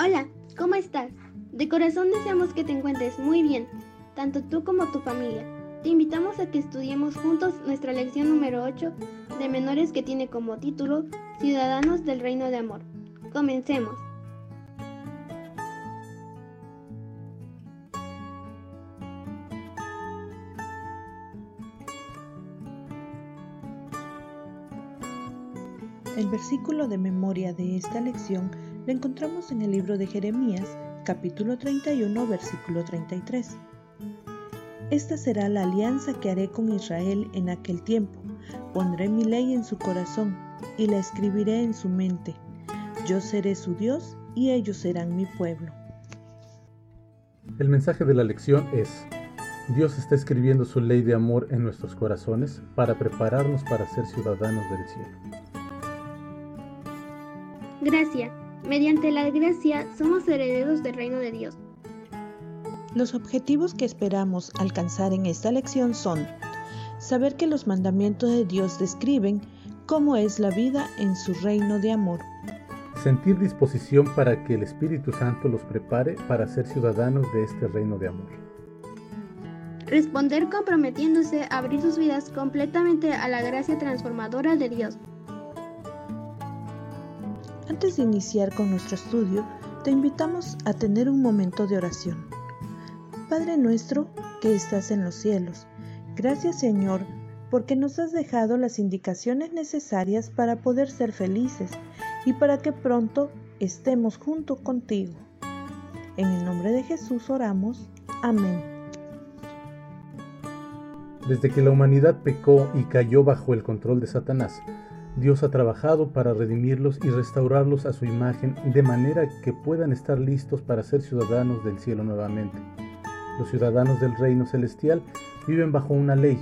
Hola, ¿cómo estás? De corazón deseamos que te encuentres muy bien, tanto tú como tu familia. Te invitamos a que estudiemos juntos nuestra lección número 8 de menores que tiene como título Ciudadanos del Reino de Amor. Comencemos. El versículo de memoria de esta lección lo encontramos en el libro de Jeremías, capítulo 31, versículo 33. Esta será la alianza que haré con Israel en aquel tiempo. Pondré mi ley en su corazón y la escribiré en su mente. Yo seré su Dios y ellos serán mi pueblo. El mensaje de la lección es, Dios está escribiendo su ley de amor en nuestros corazones para prepararnos para ser ciudadanos del cielo. Gracia. Mediante la gracia somos herederos del reino de Dios. Los objetivos que esperamos alcanzar en esta lección son saber que los mandamientos de Dios describen cómo es la vida en su reino de amor. Sentir disposición para que el Espíritu Santo los prepare para ser ciudadanos de este reino de amor. Responder comprometiéndose a abrir sus vidas completamente a la gracia transformadora de Dios. Antes de iniciar con nuestro estudio, te invitamos a tener un momento de oración. Padre nuestro que estás en los cielos, gracias Señor porque nos has dejado las indicaciones necesarias para poder ser felices y para que pronto estemos junto contigo. En el nombre de Jesús oramos. Amén. Desde que la humanidad pecó y cayó bajo el control de Satanás, Dios ha trabajado para redimirlos y restaurarlos a su imagen de manera que puedan estar listos para ser ciudadanos del cielo nuevamente. Los ciudadanos del reino celestial viven bajo una ley.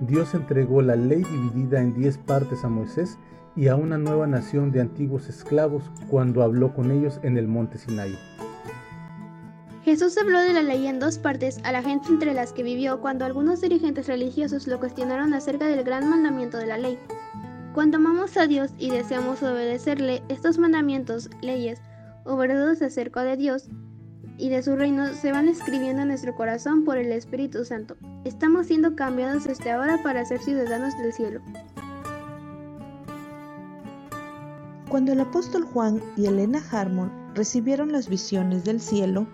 Dios entregó la ley dividida en diez partes a Moisés y a una nueva nación de antiguos esclavos cuando habló con ellos en el monte Sinaí. Jesús habló de la ley en dos partes a la gente entre las que vivió cuando algunos dirigentes religiosos lo cuestionaron acerca del gran mandamiento de la ley. Cuando amamos a Dios y deseamos obedecerle, estos mandamientos, leyes o verdades acerca de Dios y de su reino se van escribiendo en nuestro corazón por el Espíritu Santo. Estamos siendo cambiados desde ahora para ser ciudadanos del cielo. Cuando el apóstol Juan y Elena Harmon recibieron las visiones del cielo,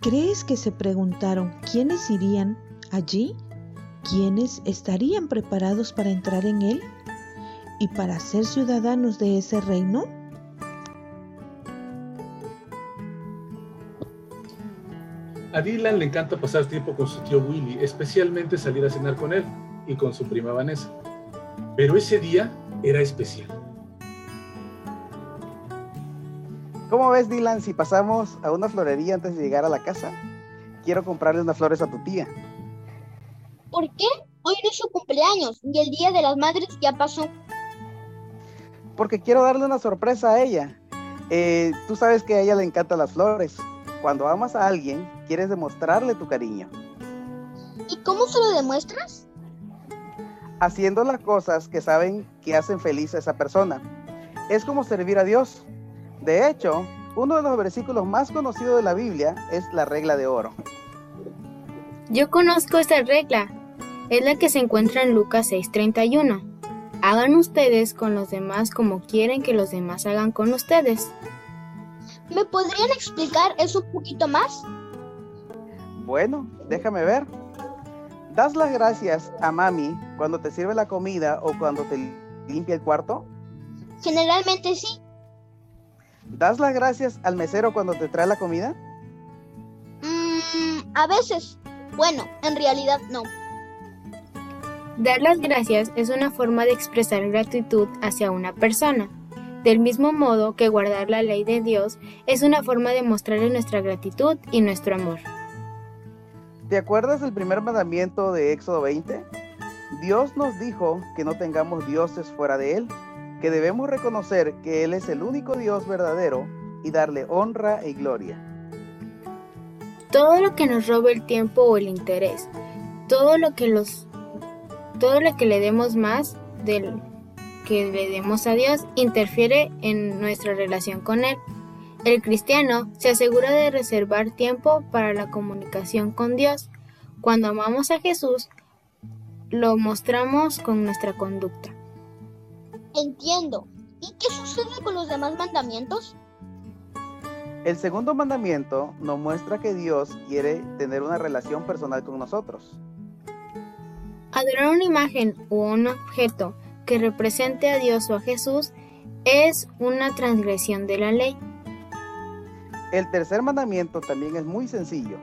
¿crees que se preguntaron quiénes irían allí? ¿Quiénes estarían preparados para entrar en él y para ser ciudadanos de ese reino? A Dylan le encanta pasar tiempo con su tío Willy, especialmente salir a cenar con él y con su prima Vanessa. Pero ese día era especial. ¿Cómo ves, Dylan, si pasamos a una florería antes de llegar a la casa? Quiero comprarle unas flores a tu tía. ¿Por qué? Hoy no es su cumpleaños y el Día de las Madres ya pasó. Porque quiero darle una sorpresa a ella. Eh, tú sabes que a ella le encantan las flores. Cuando amas a alguien, quieres demostrarle tu cariño. ¿Y cómo se lo demuestras? Haciendo las cosas que saben que hacen feliz a esa persona. Es como servir a Dios. De hecho, uno de los versículos más conocidos de la Biblia es la regla de oro. Yo conozco esta regla. Es la que se encuentra en Lucas 6:31. Hagan ustedes con los demás como quieren que los demás hagan con ustedes. ¿Me podrían explicar eso un poquito más? Bueno, déjame ver. ¿Das las gracias a mami cuando te sirve la comida o cuando te limpia el cuarto? Generalmente sí. ¿Das las gracias al mesero cuando te trae la comida? Mm, a veces. Bueno, en realidad no. Dar las gracias es una forma de expresar gratitud hacia una persona. Del mismo modo que guardar la ley de Dios es una forma de mostrarle nuestra gratitud y nuestro amor. ¿Te acuerdas del primer mandamiento de Éxodo 20? Dios nos dijo que no tengamos dioses fuera de Él, que debemos reconocer que Él es el único Dios verdadero y darle honra y gloria. Todo lo que nos robe el tiempo o el interés, todo lo que los todo lo que le demos más del que le demos a Dios interfiere en nuestra relación con Él. El cristiano se asegura de reservar tiempo para la comunicación con Dios. Cuando amamos a Jesús, lo mostramos con nuestra conducta. Entiendo. ¿Y qué sucede con los demás mandamientos? El segundo mandamiento nos muestra que Dios quiere tener una relación personal con nosotros. Adorar una imagen u un objeto que represente a Dios o a Jesús es una transgresión de la ley. El tercer mandamiento también es muy sencillo.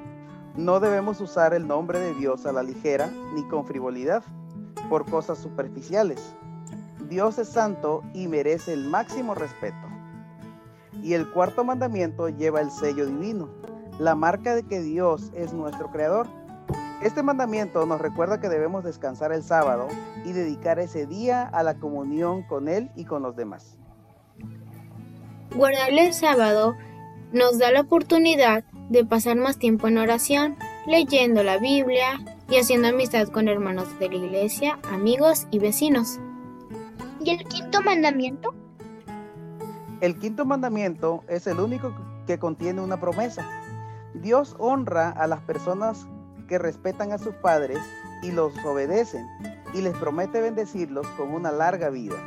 No debemos usar el nombre de Dios a la ligera ni con frivolidad por cosas superficiales. Dios es santo y merece el máximo respeto. Y el cuarto mandamiento lleva el sello divino, la marca de que Dios es nuestro creador. Este mandamiento nos recuerda que debemos descansar el sábado y dedicar ese día a la comunión con Él y con los demás. Guardarle el sábado nos da la oportunidad de pasar más tiempo en oración, leyendo la Biblia y haciendo amistad con hermanos de la iglesia, amigos y vecinos. ¿Y el quinto mandamiento? El quinto mandamiento es el único que contiene una promesa. Dios honra a las personas que respetan a sus padres y los obedecen y les promete bendecirlos con una larga vida.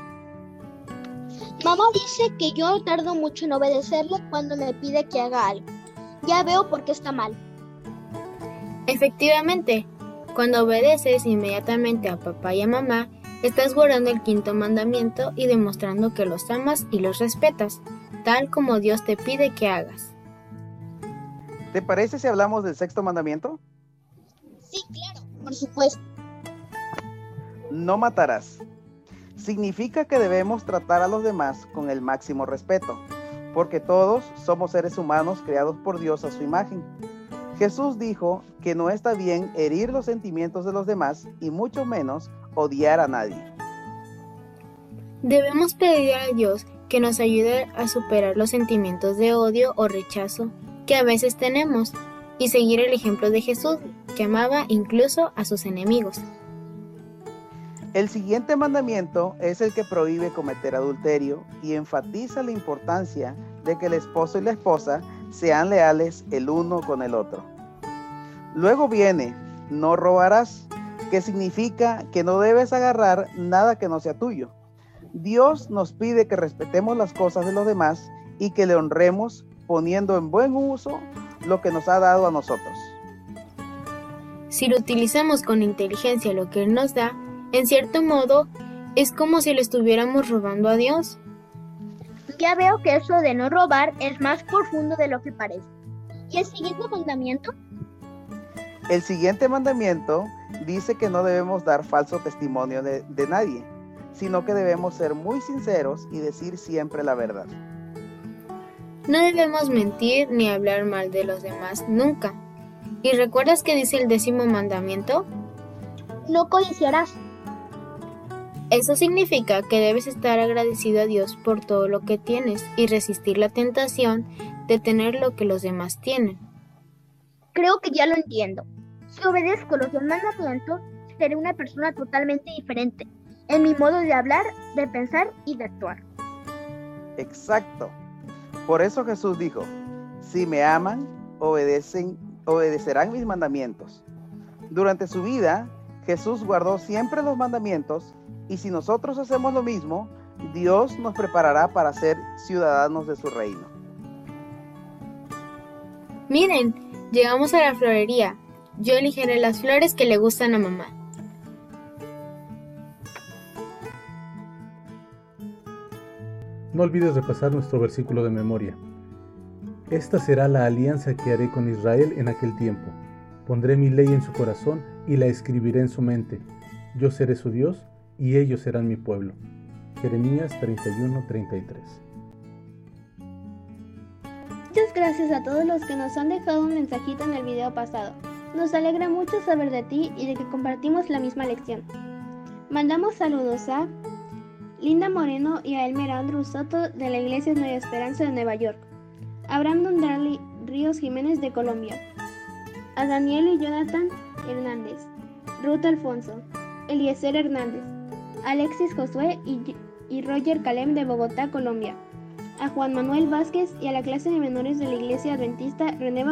Mamá dice que yo tardo mucho en obedecerle cuando me pide que haga algo. Ya veo por qué está mal. Efectivamente, cuando obedeces inmediatamente a papá y a mamá, estás guardando el quinto mandamiento y demostrando que los amas y los respetas, tal como Dios te pide que hagas. ¿Te parece si hablamos del sexto mandamiento? Sí, claro, por supuesto. No matarás. Significa que debemos tratar a los demás con el máximo respeto, porque todos somos seres humanos creados por Dios a su imagen. Jesús dijo que no está bien herir los sentimientos de los demás y mucho menos odiar a nadie. Debemos pedir a Dios que nos ayude a superar los sentimientos de odio o rechazo que a veces tenemos y seguir el ejemplo de Jesús, que amaba incluso a sus enemigos. El siguiente mandamiento es el que prohíbe cometer adulterio y enfatiza la importancia de que el esposo y la esposa sean leales el uno con el otro. Luego viene, no robarás, que significa que no debes agarrar nada que no sea tuyo. Dios nos pide que respetemos las cosas de los demás y que le honremos poniendo en buen uso lo que nos ha dado a nosotros. Si lo utilizamos con inteligencia lo que Él nos da, en cierto modo, es como si le estuviéramos robando a Dios. Ya veo que eso de no robar es más profundo de lo que parece. ¿Y el siguiente mandamiento? El siguiente mandamiento dice que no debemos dar falso testimonio de, de nadie, sino que debemos ser muy sinceros y decir siempre la verdad. No debemos mentir ni hablar mal de los demás nunca. ¿Y recuerdas que dice el décimo mandamiento? No codiciarás. Eso significa que debes estar agradecido a Dios por todo lo que tienes y resistir la tentación de tener lo que los demás tienen. Creo que ya lo entiendo. Si obedezco los mandamientos, seré una persona totalmente diferente en mi modo de hablar, de pensar y de actuar. Exacto. Por eso Jesús dijo, si me aman, obedecen, obedecerán mis mandamientos. Durante su vida, Jesús guardó siempre los mandamientos y si nosotros hacemos lo mismo, Dios nos preparará para ser ciudadanos de su reino. Miren, llegamos a la florería. Yo elegiré las flores que le gustan a mamá. No olvides repasar nuestro versículo de memoria. Esta será la alianza que haré con Israel en aquel tiempo. Pondré mi ley en su corazón y la escribiré en su mente. Yo seré su Dios y ellos serán mi pueblo. Jeremías 31:33 Muchas gracias a todos los que nos han dejado un mensajito en el video pasado. Nos alegra mucho saber de ti y de que compartimos la misma lección. Mandamos saludos a Linda Moreno y a Elmer Andrew Soto de la Iglesia Nueva Esperanza de Nueva York, a Brandon Ríos Jiménez de Colombia, a Daniel y Jonathan Hernández, Ruth Alfonso, Eliezer Hernández, Alexis Josué y y Roger Calem de Bogotá, Colombia. A Juan Manuel Vázquez y a la clase de menores de la Iglesia Adventista René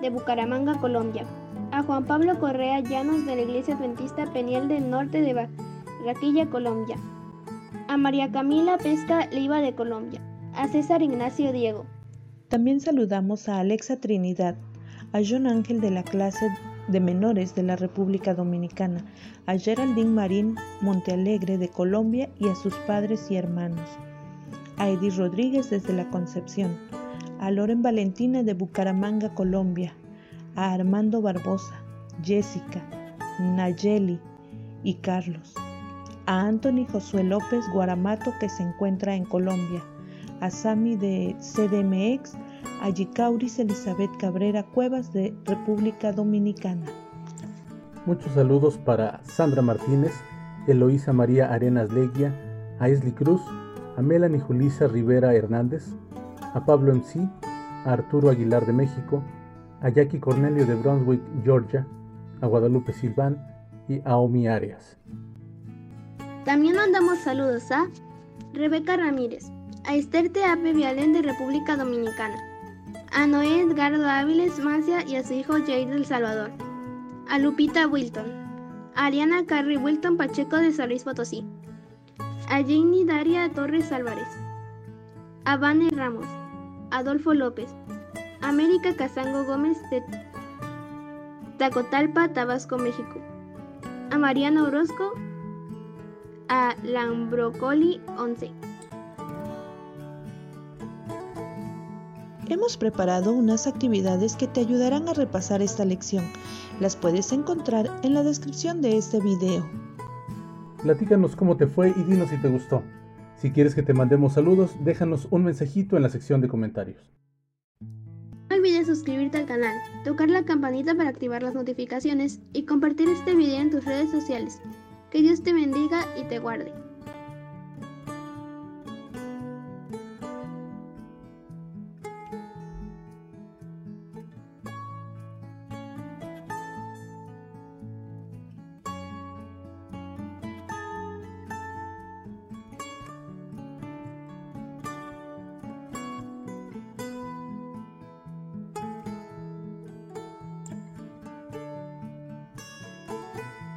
de Bucaramanga, Colombia. A Juan Pablo Correa Llanos de la Iglesia Adventista Peniel del Norte de Barranquilla, Colombia. A María Camila Pesca Leiva de Colombia. A César Ignacio Diego. También saludamos a Alexa Trinidad, a John Ángel de la clase de menores de la República Dominicana, a Geraldine Marín Montealegre de Colombia y a sus padres y hermanos, a Edith Rodríguez desde la Concepción, a Loren Valentina de Bucaramanga, Colombia, a Armando Barbosa, Jessica, Nayeli y Carlos, a Anthony Josué López Guaramato que se encuentra en Colombia, a Sami de CDMX, a Yicauris Elizabeth Cabrera Cuevas de República Dominicana. Muchos saludos para Sandra Martínez, Eloísa María Arenas Leguia, a Esli Cruz, a Melanie Julisa Rivera Hernández, a Pablo MC, a Arturo Aguilar de México, a Jackie Cornelio de Brunswick, Georgia, a Guadalupe Silván y a Omi Arias. También mandamos saludos a Rebeca Ramírez, a Esther Teape Vialén de República Dominicana, a Noé Edgardo Áviles Mancia y a su hijo Jair del Salvador, a Lupita Wilton, a Ariana Carrie Wilton Pacheco de San Luis Potosí, a Jenny Daria Torres Álvarez, a Vane Ramos, Adolfo López, América Casango Gómez de Tacotalpa, Tabasco, México, a Mariana Orozco, a Lambrocoli 11. Hemos preparado unas actividades que te ayudarán a repasar esta lección. Las puedes encontrar en la descripción de este video. Platícanos cómo te fue y dinos si te gustó. Si quieres que te mandemos saludos, déjanos un mensajito en la sección de comentarios. No olvides suscribirte al canal, tocar la campanita para activar las notificaciones y compartir este video en tus redes sociales. Que Dios te bendiga y te guarde.